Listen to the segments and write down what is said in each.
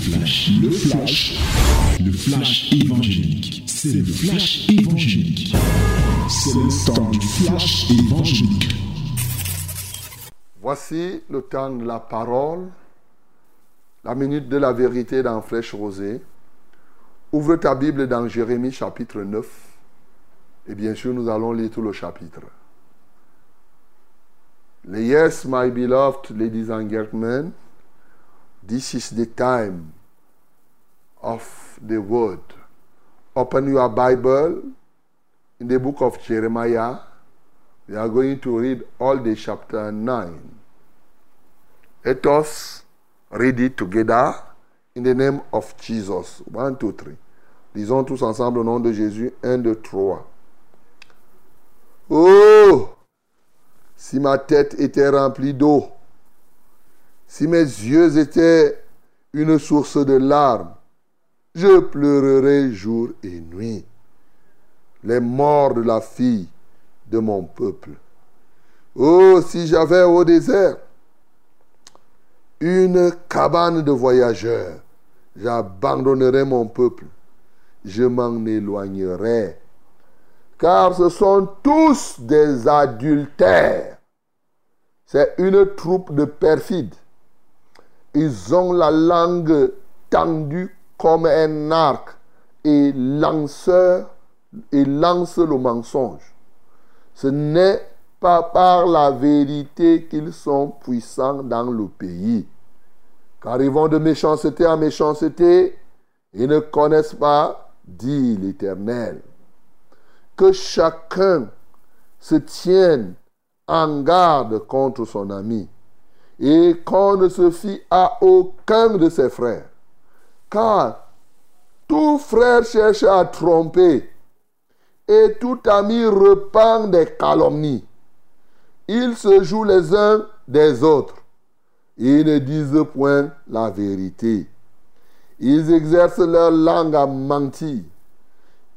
flash, le flash, le flash évangélique. C'est le flash évangélique. C'est le temps du flash évangélique. Voici le temps de la parole, la minute de la vérité dans Flèche Rosée. Ouvre ta Bible dans Jérémie chapitre 9. Et bien sûr, nous allons lire tout le chapitre. Yes, my beloved ladies and gentlemen, this is the time of the word. Open your Bible in the book of Jeremiah. We are going to read all the chapter 9. Let us read it together in the name of Jesus. 1, 2, 3. Lisons tous ensemble au nom de Jésus. 1, 2, 3. Oh! Si ma tête était remplie d'eau, si mes yeux étaient une source de larmes, je pleurerais jour et nuit. Les morts de la fille de mon peuple. Oh, si j'avais au désert une cabane de voyageurs, j'abandonnerais mon peuple, je m'en éloignerais car ce sont tous des adultères. C'est une troupe de perfides. Ils ont la langue tendue comme un arc et lanceur et lancent le mensonge. Ce n'est pas par la vérité qu'ils sont puissants dans le pays. Car ils vont de méchanceté en méchanceté et ne connaissent pas, dit l'Éternel que chacun se tienne en garde contre son ami et qu'on ne se fie à aucun de ses frères. Car tout frère cherche à tromper et tout ami repent des calomnies. Ils se jouent les uns des autres. Ils ne disent point la vérité. Ils exercent leur langue à mentir.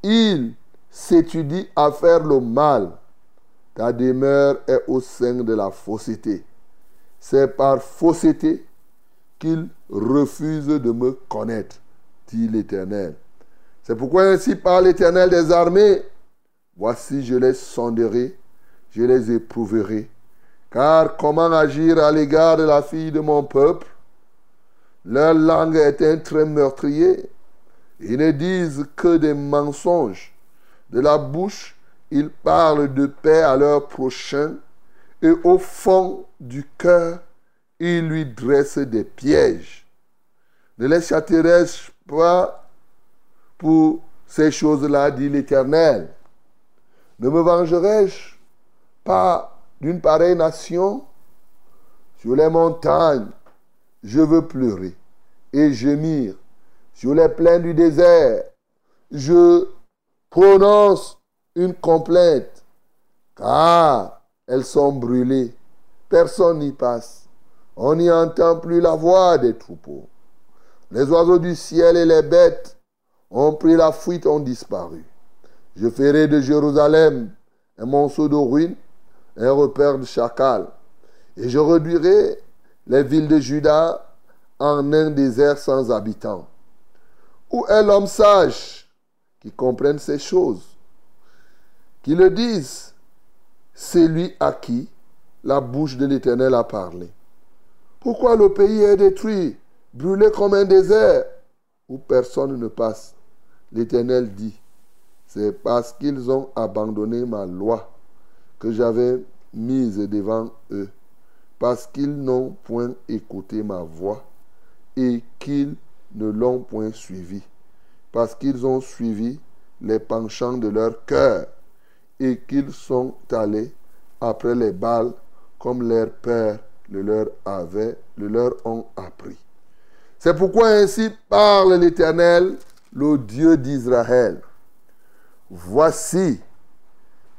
Ils s'étudie à faire le mal. Ta demeure est au sein de la fausseté. C'est par fausseté qu'il refuse de me connaître, dit l'Éternel. C'est pourquoi ainsi parle l'Éternel des armées. Voici, je les sonderai, je les éprouverai. Car comment agir à l'égard de la fille de mon peuple? Leur langue est un trait meurtrier. Ils ne disent que des mensonges. De la bouche, ils parlent de paix à leur prochain et au fond du cœur, ils lui dressent des pièges. Ne les châterai-je pas pour ces choses-là, dit l'Éternel? Ne me vengerai-je pas d'une pareille nation? Sur les montagnes, je veux pleurer et gémir. Sur les plaines du désert, je prononce une complainte, car elles sont brûlées. Personne n'y passe. On n'y entend plus la voix des troupeaux. Les oiseaux du ciel et les bêtes ont pris la fuite, ont disparu. Je ferai de Jérusalem un monceau de ruines, un repère de chacal. Et je réduirai les villes de Juda en un désert sans habitants. Où est l'homme sage qui comprennent ces choses, qui le disent, c'est lui à qui la bouche de l'Éternel a parlé. Pourquoi le pays est détruit, brûlé comme un désert, où personne ne passe? L'Éternel dit, c'est parce qu'ils ont abandonné ma loi que j'avais mise devant eux, parce qu'ils n'ont point écouté ma voix et qu'ils ne l'ont point suivi parce qu'ils ont suivi les penchants de leur cœur et qu'ils sont allés après les balles comme leurs pères le leur avaient, le leur ont appris. C'est pourquoi ainsi parle l'Éternel, le Dieu d'Israël. Voici,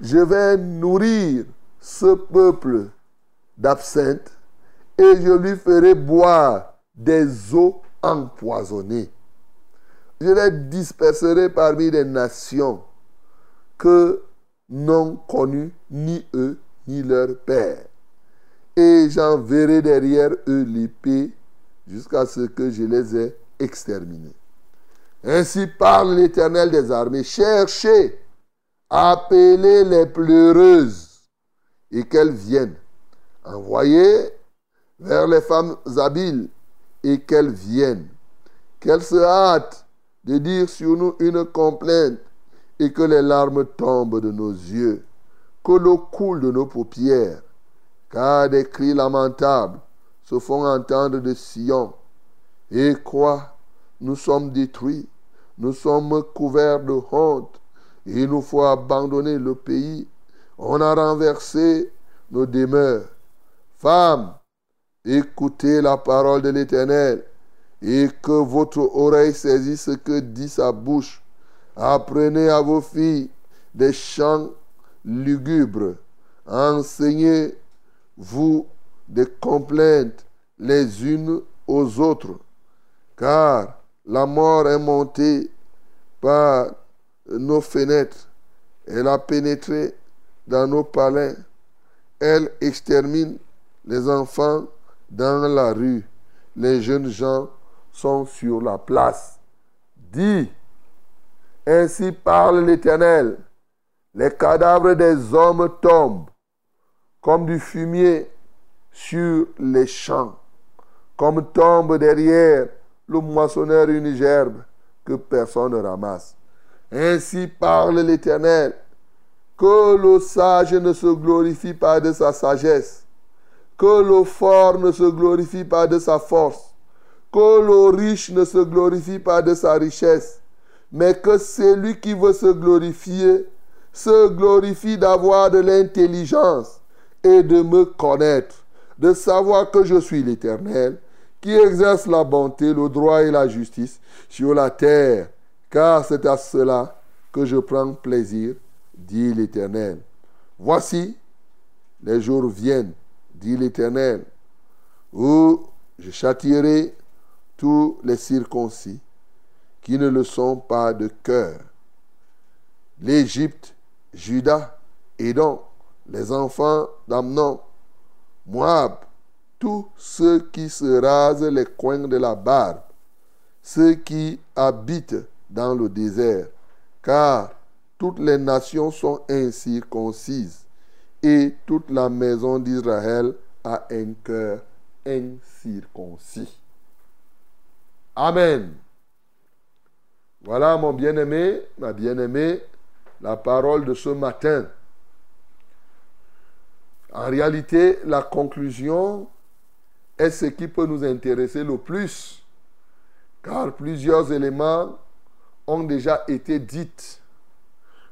je vais nourrir ce peuple d'absinthe et je lui ferai boire des eaux empoisonnées. Je les disperserai parmi les nations que n'ont connu ni eux ni leur père. Et j'enverrai derrière eux l'épée jusqu'à ce que je les ai exterminés. Ainsi parle l'Éternel des armées. Cherchez, appelez les pleureuses et qu'elles viennent. Envoyez vers les femmes habiles et qu'elles viennent. Qu'elles se hâtent de dire sur nous une complainte et que les larmes tombent de nos yeux, que l'eau coule de nos paupières, car des cris lamentables se font entendre de Sion. Et quoi Nous sommes détruits, nous sommes couverts de honte, il nous faut abandonner le pays. On a renversé nos demeures. Femmes, écoutez la parole de l'Éternel et que votre oreille saisisse ce que dit sa bouche. Apprenez à vos filles des chants lugubres. Enseignez-vous des complaintes les unes aux autres, car la mort est montée par nos fenêtres. Elle a pénétré dans nos palais. Elle extermine les enfants dans la rue. Les jeunes gens sont sur la place. Dis, ainsi parle l'Éternel, les cadavres des hommes tombent comme du fumier sur les champs, comme tombe derrière le moissonneur une gerbe que personne ne ramasse. Ainsi parle l'Éternel, que le sage ne se glorifie pas de sa sagesse, que le fort ne se glorifie pas de sa force, que le riche ne se glorifie pas de sa richesse, mais que celui qui veut se glorifier se glorifie d'avoir de l'intelligence et de me connaître, de savoir que je suis l'Éternel, qui exerce la bonté, le droit et la justice sur la terre, car c'est à cela que je prends plaisir, dit l'Éternel. Voici, les jours viennent, dit l'Éternel, où je châtierai tous les circoncis qui ne le sont pas de cœur. L'Égypte, Juda, Édom, les enfants d'Amnon, Moab, tous ceux qui se rasent les coins de la barbe, ceux qui habitent dans le désert, car toutes les nations sont incirconcises et toute la maison d'Israël a un cœur incirconcis. Amen. Voilà mon bien-aimé, ma bien-aimée, la parole de ce matin. En réalité, la conclusion est ce qui peut nous intéresser le plus, car plusieurs éléments ont déjà été dits.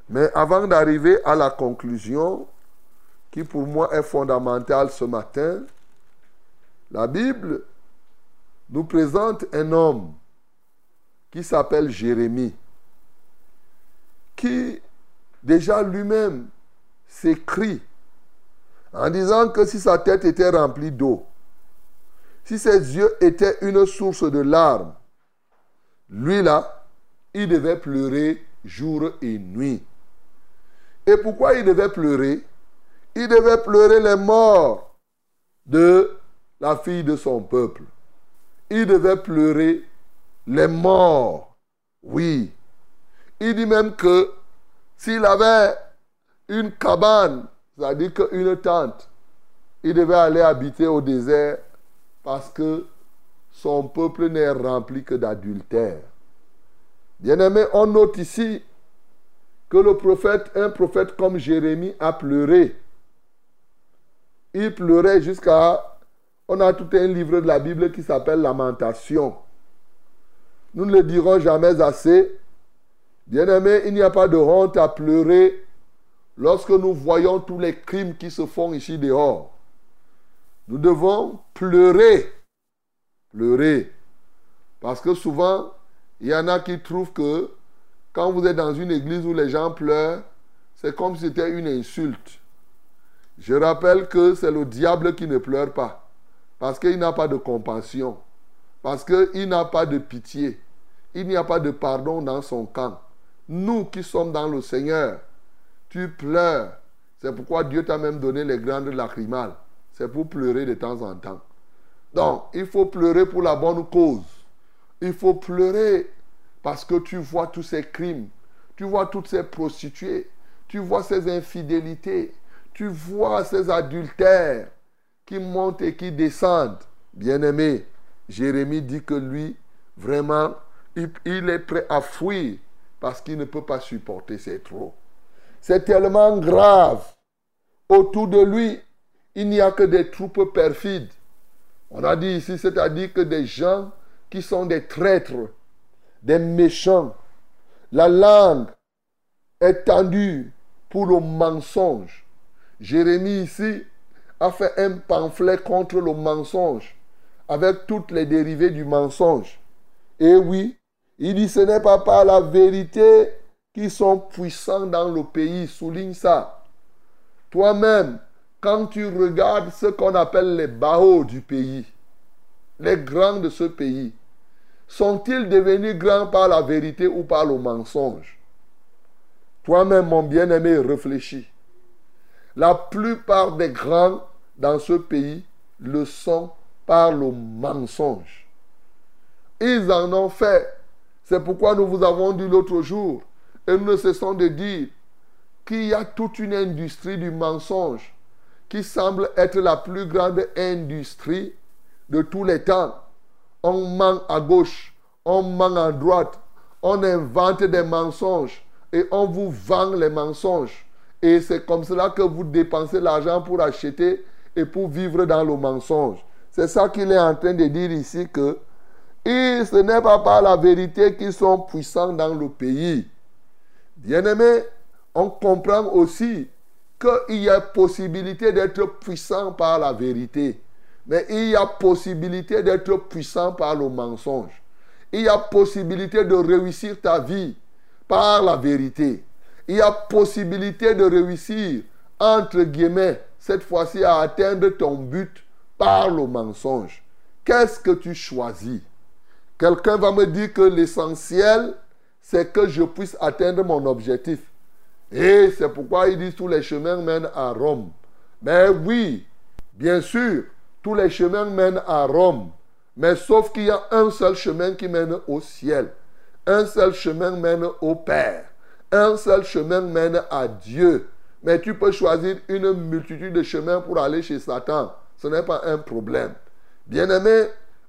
Mais avant d'arriver à la conclusion, qui pour moi est fondamentale ce matin, la Bible nous présente un homme qui s'appelle Jérémie, qui déjà lui-même s'écrit en disant que si sa tête était remplie d'eau, si ses yeux étaient une source de larmes, lui là, il devait pleurer jour et nuit. Et pourquoi il devait pleurer? Il devait pleurer les morts de la fille de son peuple il devait pleurer les morts. Oui. Il dit même que s'il avait une cabane, c'est-à-dire qu'une tente, il devait aller habiter au désert parce que son peuple n'est rempli que d'adultère. Bien-aimé, on note ici que le prophète, un prophète comme Jérémie, a pleuré. Il pleurait jusqu'à on a tout un livre de la Bible qui s'appelle Lamentation. Nous ne le dirons jamais assez. Bien-aimé, il n'y a pas de honte à pleurer lorsque nous voyons tous les crimes qui se font ici dehors. Nous devons pleurer. Pleurer. Parce que souvent, il y en a qui trouvent que quand vous êtes dans une église où les gens pleurent, c'est comme si c'était une insulte. Je rappelle que c'est le diable qui ne pleure pas. Parce qu'il n'a pas de compassion. Parce qu'il n'a pas de pitié. Il n'y a pas de pardon dans son camp. Nous qui sommes dans le Seigneur, tu pleures. C'est pourquoi Dieu t'a même donné les grandes lacrymales. C'est pour pleurer de temps en temps. Donc, il faut pleurer pour la bonne cause. il faut pleurer parce que tu vois tous ces crimes, tu vois toutes ces prostituées, tu vois ces infidélités, tu vois ces adultères qui montent et qui descendent. Bien-aimé, Jérémie dit que lui, vraiment, il, est prêt à fuir parce qu'il ne peut pas supporter ces trop. C'est tellement grave. Autour de lui, il n'y a que des troupes perfides. On a dit ici, c'est-à-dire que des gens qui sont des traîtres, des méchants. La langue est tendue pour le mensonge. Jérémie ici a fait un pamphlet contre le mensonge avec toutes les dérivées du mensonge. Et oui, il dit ce n'est pas par la vérité qu'ils sont puissants dans le pays. Souligne ça. Toi-même, quand tu regardes ce qu'on appelle les barreaux du pays, les grands de ce pays, sont-ils devenus grands par la vérité ou par le mensonge? Toi-même, mon bien-aimé, réfléchis. La plupart des grands dans ce pays le sont par le mensonge. Ils en ont fait. C'est pourquoi nous vous avons dit l'autre jour, et nous ne cessons de dire qu'il y a toute une industrie du mensonge qui semble être la plus grande industrie de tous les temps. On ment à gauche, on ment à droite, on invente des mensonges et on vous vend les mensonges. Et c'est comme cela que vous dépensez l'argent pour acheter et pour vivre dans le mensonge. C'est ça qu'il est en train de dire ici que ce n'est pas par la vérité qu'ils sont puissants dans le pays. Bien-aimé, on comprend aussi qu'il y a possibilité d'être puissant par la vérité. Mais il y a possibilité d'être puissant par le mensonge. Il y a possibilité de réussir ta vie par la vérité. Il y a possibilité de réussir, entre guillemets, cette fois-ci à atteindre ton but par le mensonge. Qu'est-ce que tu choisis? Quelqu'un va me dire que l'essentiel, c'est que je puisse atteindre mon objectif. Et c'est pourquoi il dit tous les chemins mènent à Rome. Mais oui, bien sûr, tous les chemins mènent à Rome. Mais sauf qu'il y a un seul chemin qui mène au ciel. Un seul chemin mène au Père. Un seul chemin mène à Dieu. Mais tu peux choisir une multitude de chemins pour aller chez Satan. Ce n'est pas un problème. Bien-aimé,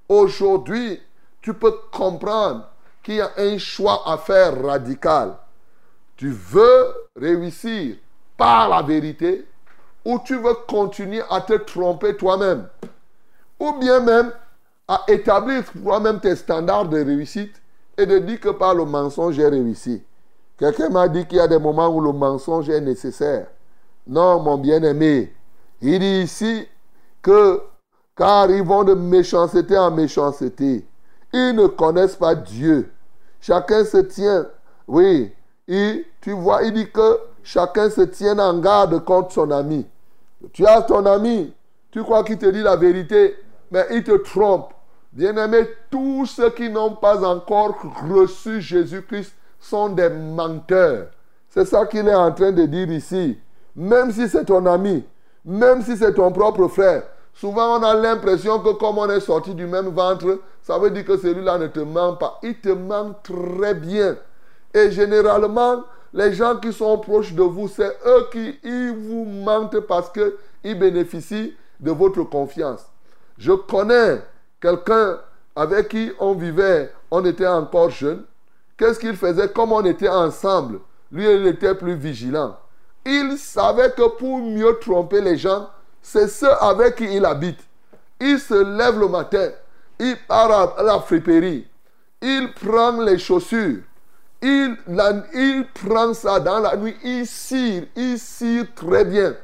aujourd'hui, tu peux comprendre qu'il y a un choix à faire radical. Tu veux réussir par la vérité ou tu veux continuer à te tromper toi-même. Ou bien même à établir toi-même tes standards de réussite et de dire que par le mensonge j'ai réussi. Quelqu'un m'a dit qu'il y a des moments où le mensonge est nécessaire. Non, mon bien-aimé. Il dit ici que car ils vont de méchanceté en méchanceté. Ils ne connaissent pas Dieu. Chacun se tient. Oui. Et tu vois, il dit que chacun se tient en garde contre son ami. Tu as ton ami. Tu crois qu'il te dit la vérité, mais il te trompe. Bien-aimé, tous ceux qui n'ont pas encore reçu Jésus-Christ sont des menteurs. C'est ça qu'il est en train de dire ici. Même si c'est ton ami, même si c'est ton propre frère, souvent on a l'impression que comme on est sorti du même ventre, ça veut dire que celui-là ne te ment pas. Il te ment très bien. Et généralement, les gens qui sont proches de vous, c'est eux qui vous mentent parce qu'ils bénéficient de votre confiance. Je connais quelqu'un avec qui on vivait, on était encore jeune. Qu'est-ce qu'il faisait? Comme on était ensemble, lui, il était plus vigilant. Il savait que pour mieux tromper les gens, c'est ceux avec qui il habite. Il se lève le matin, il part à la friperie, il prend les chaussures, il, prend ça dans la nuit, il cire, il cire très bien.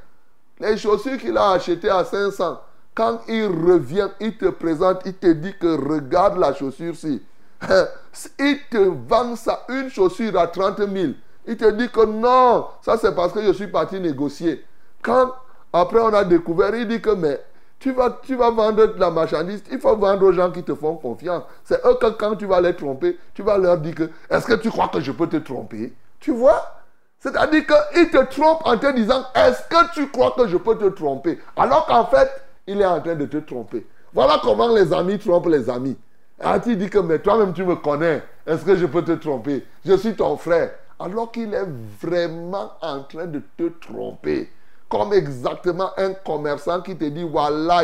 Les chaussures qu'il a achetées à 500, quand il revient, il te présente, il te dit que regarde la chaussure-ci. Il te vend ça, une chaussure à 30 000. Il te dit que non, ça c'est parce que je suis parti négocier. Quand après on a découvert, il dit que mais tu vas, tu vas vendre la marchandise, il faut vendre aux gens qui te font confiance. C'est eux que quand tu vas les tromper, tu vas leur dire que est-ce que tu crois que je peux te tromper? Tu vois? C'est-à-dire qu'il te trompe en te disant est-ce que tu crois que je peux te tromper? Alors qu'en fait, il est en train de te tromper. Voilà comment les amis trompent les amis. Ah, tu dis que mais toi-même tu me connais. Est-ce que je peux te tromper? Je suis ton frère. Alors qu'il est vraiment en train de te tromper. Comme exactement un commerçant qui te dit voilà,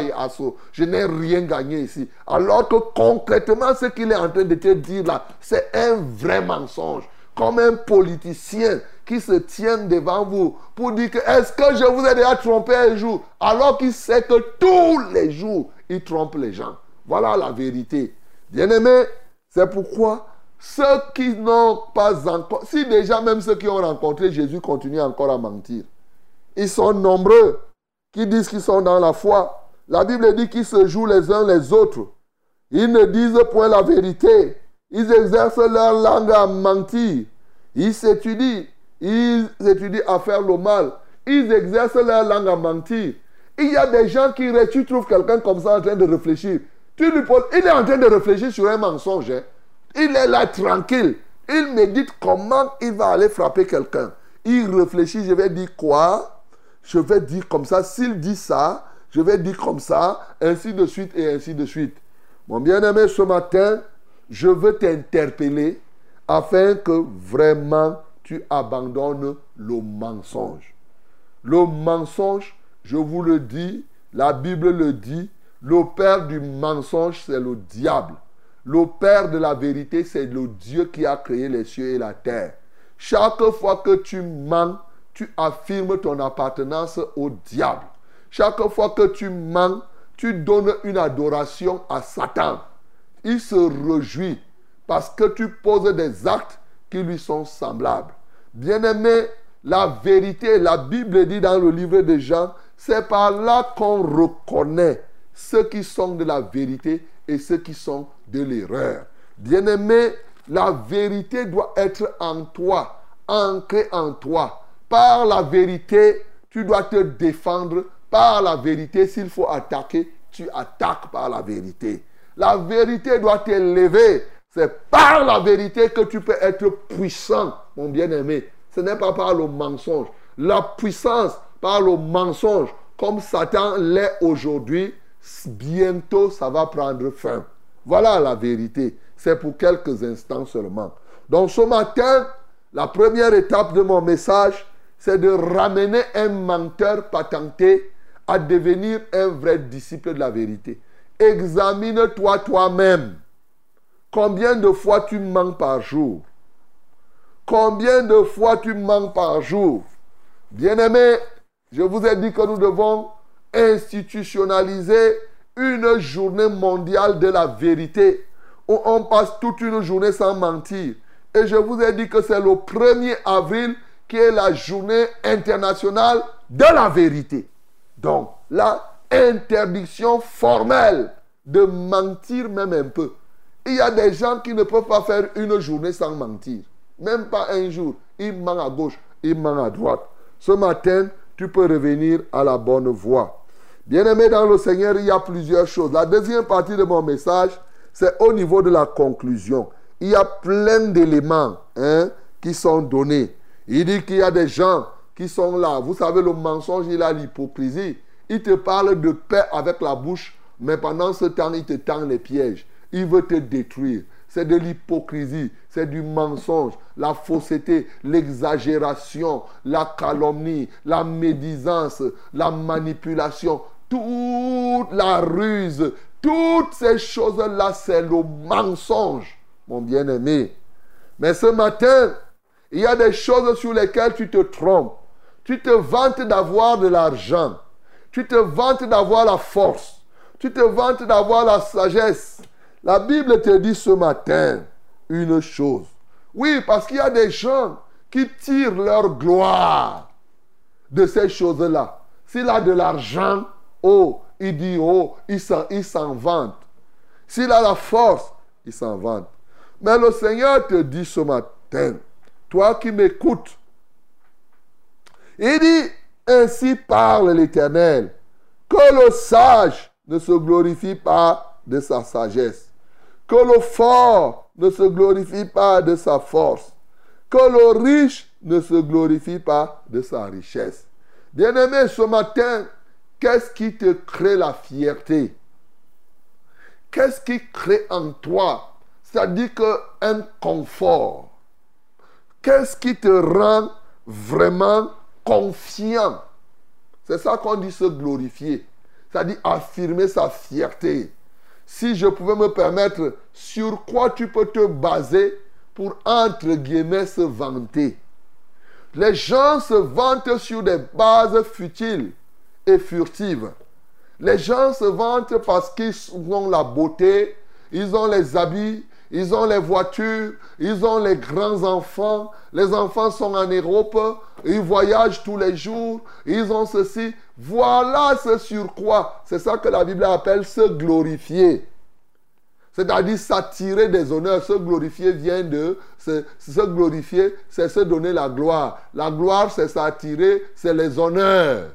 je n'ai rien gagné ici. Alors que concrètement, ce qu'il est en train de te dire là, c'est un vrai mensonge. Comme un politicien qui se tient devant vous pour dire que est-ce que je vous ai déjà trompé un jour? Alors qu'il sait que tous les jours, il trompe les gens. Voilà la vérité. Bien-aimé, c'est pourquoi ceux qui n'ont pas encore, si déjà même ceux qui ont rencontré Jésus continuent encore à mentir, ils sont nombreux qui disent qu'ils sont dans la foi. La Bible dit qu'ils se jouent les uns les autres. Ils ne disent point la vérité. Ils exercent leur langue à mentir. Ils s'étudient. Ils étudient à faire le mal. Ils exercent leur langue à mentir. Il y a des gens qui, tu trouves quelqu'un comme ça en train de réfléchir. Tu lui poses, il est en train de réfléchir sur un mensonge. Hein. Il est là tranquille. Il médite comment il va aller frapper quelqu'un. Il réfléchit, je vais dire quoi? Je vais dire comme ça. S'il dit ça, je vais dire comme ça, ainsi de suite et ainsi de suite. Mon bien-aimé, ce matin, je veux t'interpeller afin que vraiment tu abandonnes le mensonge. Le mensonge, je vous le dis, la Bible le dit, le père du mensonge, c'est le diable. Le père de la vérité, c'est le Dieu qui a créé les cieux et la terre. Chaque fois que tu mens, tu affirmes ton appartenance au diable. Chaque fois que tu mens, tu donnes une adoration à Satan. Il se réjouit parce que tu poses des actes qui lui sont semblables. Bien-aimé, la vérité, la Bible dit dans le livre de Jean, c'est par là qu'on reconnaît ceux qui sont de la vérité et ceux qui sont de l'erreur. Bien-aimé, la vérité doit être en toi, ancrée en toi. Par la vérité, tu dois te défendre. Par la vérité, s'il faut attaquer, tu attaques par la vérité. La vérité doit t'élever. C'est par la vérité que tu peux être puissant, mon bien-aimé. Ce n'est pas par le mensonge. La puissance par le mensonge, comme Satan l'est aujourd'hui, bientôt ça va prendre fin. Voilà la vérité. C'est pour quelques instants seulement. Donc ce matin, la première étape de mon message, c'est de ramener un menteur patenté à devenir un vrai disciple de la vérité. Examine-toi toi-même. Combien de fois tu mens par jour? Combien de fois tu mens par jour? Bien-aimé, je vous ai dit que nous devons institutionnaliser une journée mondiale de la vérité où on passe toute une journée sans mentir. Et je vous ai dit que c'est le 1er avril qui est la journée internationale de la vérité. Donc, la interdiction formelle de mentir même un peu. Il y a des gens qui ne peuvent pas faire une journée sans mentir. Même pas un jour. Ils mentent à gauche, ils mentent à droite. Ce matin, tu peux revenir à la bonne voie. Bien-aimé dans le Seigneur, il y a plusieurs choses. La deuxième partie de mon message, c'est au niveau de la conclusion. Il y a plein d'éléments hein, qui sont donnés. Il dit qu'il y a des gens qui sont là. Vous savez, le mensonge, il a l'hypocrisie. Il te parle de paix avec la bouche, mais pendant ce temps, il te tend les pièges. Il veut te détruire. C'est de l'hypocrisie, c'est du mensonge, la fausseté, l'exagération, la calomnie, la médisance, la manipulation toute la ruse, toutes ces choses-là, c'est le mensonge, mon bien-aimé. Mais ce matin, il y a des choses sur lesquelles tu te trompes. Tu te vantes d'avoir de l'argent. Tu te vantes d'avoir la force. Tu te vantes d'avoir la sagesse. La Bible te dit ce matin une chose. Oui, parce qu'il y a des gens qui tirent leur gloire de ces choses-là. S'il a de l'argent, Oh, il dit, oh, il s'en vante. S'il a la force, il s'en vante. Mais le Seigneur te dit ce matin, toi qui m'écoutes, il dit, ainsi parle l'Éternel, que le sage ne se glorifie pas de sa sagesse, que le fort ne se glorifie pas de sa force, que le riche ne se glorifie pas de sa richesse. Bien-aimé, ce matin, Qu'est-ce qui te crée la fierté? Qu'est-ce qui crée en toi? C'est-à-dire qu'un confort. Qu'est-ce qui te rend vraiment confiant? C'est ça qu'on dit se glorifier. C'est-à-dire affirmer sa fierté. Si je pouvais me permettre, sur quoi tu peux te baser pour, entre guillemets, se vanter? Les gens se vantent sur des bases futiles et furtives. Les gens se vantent parce qu'ils ont la beauté, ils ont les habits, ils ont les voitures, ils ont les grands enfants, les enfants sont en Europe, ils voyagent tous les jours, ils ont ceci. Voilà ce sur quoi. C'est ça que la Bible appelle se glorifier. C'est-à-dire s'attirer des honneurs. Se glorifier vient de... Se, se glorifier, c'est se donner la gloire. La gloire, c'est s'attirer, c'est les honneurs.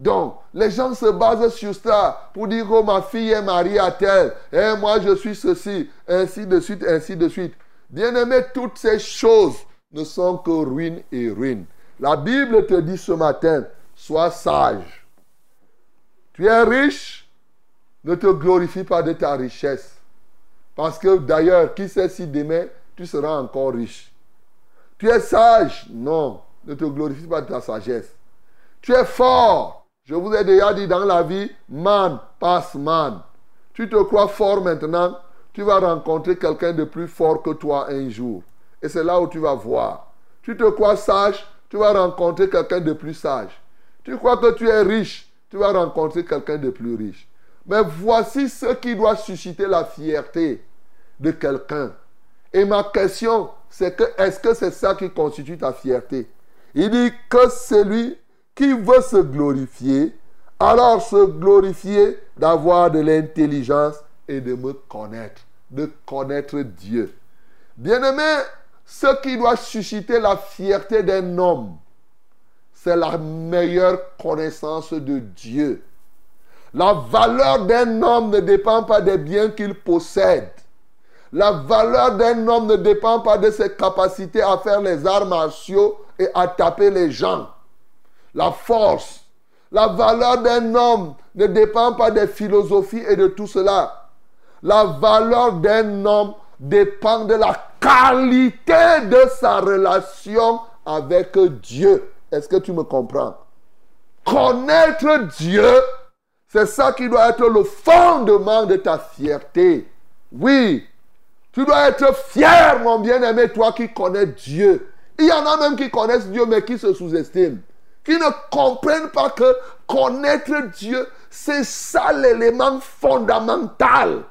Donc, les gens se basent sur ça pour dire, oh, ma fille est mariée à tel, et moi je suis ceci, ainsi de suite, ainsi de suite. Bien aimé, toutes ces choses ne sont que ruine et ruine. La Bible te dit ce matin, sois sage. Tu es riche, ne te glorifie pas de ta richesse. Parce que d'ailleurs, qui sait si demain tu seras encore riche? Tu es sage, non, ne te glorifie pas de ta sagesse. Tu es fort, je vous ai déjà dit dans la vie, man passe man. Tu te crois fort maintenant, tu vas rencontrer quelqu'un de plus fort que toi un jour. Et c'est là où tu vas voir. Tu te crois sage, tu vas rencontrer quelqu'un de plus sage. Tu crois que tu es riche, tu vas rencontrer quelqu'un de plus riche. Mais voici ce qui doit susciter la fierté de quelqu'un. Et ma question, c'est que est-ce que c'est ça qui constitue ta fierté? Il dit que celui qui veut se glorifier, alors se glorifier d'avoir de l'intelligence et de me connaître, de connaître Dieu. Bien-aimé, ce qui doit susciter la fierté d'un homme, c'est la meilleure connaissance de Dieu. La valeur d'un homme ne dépend pas des biens qu'il possède. La valeur d'un homme ne dépend pas de ses capacités à faire les arts martiaux et à taper les gens la force, la valeur d'un homme ne dépend pas des philosophies et de tout cela. La valeur d'un homme dépend de la qualité de sa relation avec Dieu. Est-ce que tu me comprends? Connaître Dieu, c'est ça qui doit être le fondement de ta fierté. Oui, tu dois être fier, mon bien-aimé, toi qui connais Dieu. Il y en a même qui connaissent Dieu, mais qui se sous-estiment qui ne comprennent pas que connaître Dieu, c'est ça l'élément fondamental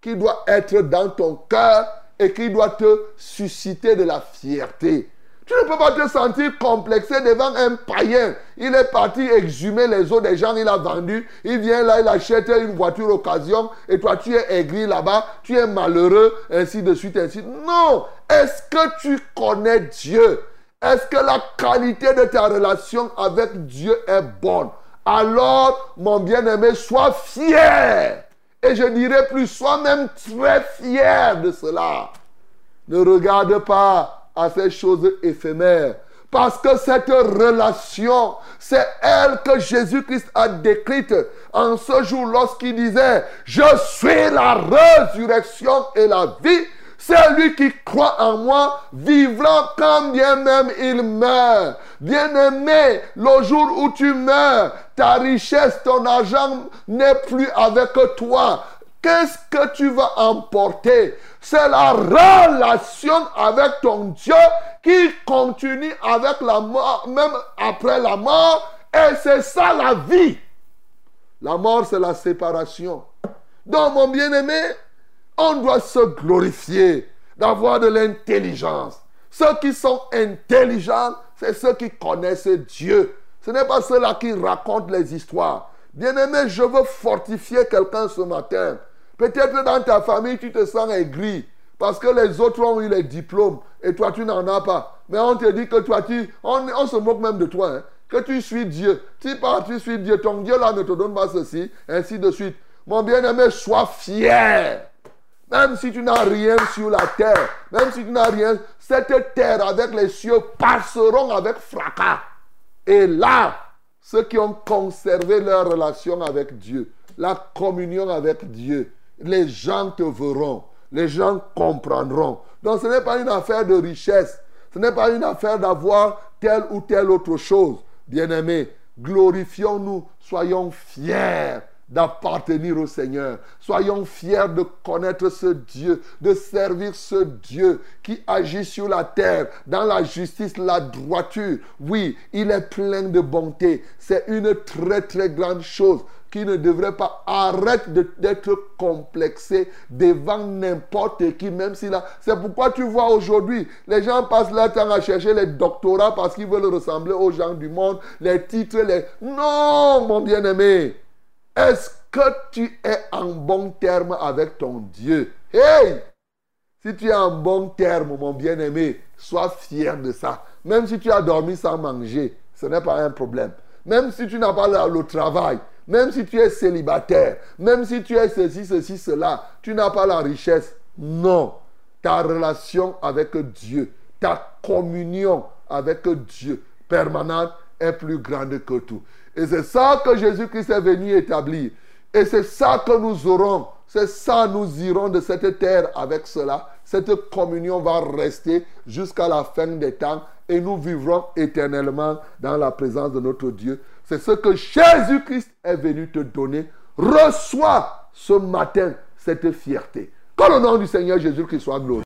qui doit être dans ton cœur et qui doit te susciter de la fierté. Tu ne peux pas te sentir complexé devant un païen. Il est parti exhumer les eaux des gens, il a vendu. Il vient là, il achète une voiture occasion. Et toi, tu es aigri là-bas, tu es malheureux, ainsi de suite, ainsi. Non! Est-ce que tu connais Dieu? Est-ce que la qualité de ta relation avec Dieu est bonne? Alors, mon bien-aimé, sois fier. Et je dirais plus, sois même très fier de cela. Ne regarde pas à ces choses éphémères. Parce que cette relation, c'est elle que Jésus-Christ a décrite en ce jour lorsqu'il disait, je suis la résurrection et la vie. Celui qui croit en moi vivra quand bien même il meurt. Bien-aimé, le jour où tu meurs, ta richesse, ton argent n'est plus avec toi. Qu'est-ce que tu vas emporter? C'est la relation avec ton Dieu qui continue avec la mort, même après la mort. Et c'est ça la vie. La mort, c'est la séparation. Donc, mon bien-aimé, on doit se glorifier d'avoir de l'intelligence. Ceux qui sont intelligents, c'est ceux qui connaissent Dieu. Ce n'est pas ceux-là qui racontent les histoires. Bien-aimé, je veux fortifier quelqu'un ce matin. Peut-être dans ta famille, tu te sens aigri parce que les autres ont eu les diplômes et toi, tu n'en as pas. Mais on te dit que toi, tu... On, se moque même de toi. Hein. que tu suis Dieu. Tu pars, tu suis Dieu. Ton Dieu là ne te donne pas ceci, ainsi de suite. Mon bien-aimé, sois fier. Même si tu n'as rien sur la terre, même si tu n'as rien, cette terre avec les cieux passeront avec fracas. Et là, ceux qui ont conservé leur relation avec Dieu, la communion avec Dieu, les gens te verront, les gens comprendront. Donc ce n'est pas une affaire de richesse, ce n'est pas une affaire d'avoir telle ou telle autre chose. Bien-aimés, glorifions-nous, soyons fiers d'appartenir au Seigneur. Soyons fiers de connaître ce Dieu, de servir ce Dieu qui agit sur la terre dans la justice, la droiture. Oui, il est plein de bonté. C'est une très très grande chose qui ne devrait pas arrêter d'être complexé devant n'importe qui, même si là. C'est pourquoi tu vois aujourd'hui, les gens passent leur temps à chercher les doctorats parce qu'ils veulent ressembler aux gens du monde, les titres, les. Non, mon bien-aimé. Est-ce que tu es en bon terme avec ton Dieu? Hey Si tu es en bon terme, mon bien-aimé, sois fier de ça. Même si tu as dormi sans manger, ce n'est pas un problème. Même si tu n'as pas le travail, même si tu es célibataire, même si tu es ceci, ceci, cela, tu n'as pas la richesse. Non. Ta relation avec Dieu, ta communion avec Dieu permanente est plus grande que tout. Et c'est ça que Jésus-Christ est venu établir. Et c'est ça que nous aurons. C'est ça, nous irons de cette terre avec cela. Cette communion va rester jusqu'à la fin des temps et nous vivrons éternellement dans la présence de notre Dieu. C'est ce que Jésus-Christ est venu te donner. Reçois ce matin cette fierté. Que le nom du Seigneur Jésus-Christ soit glorifié.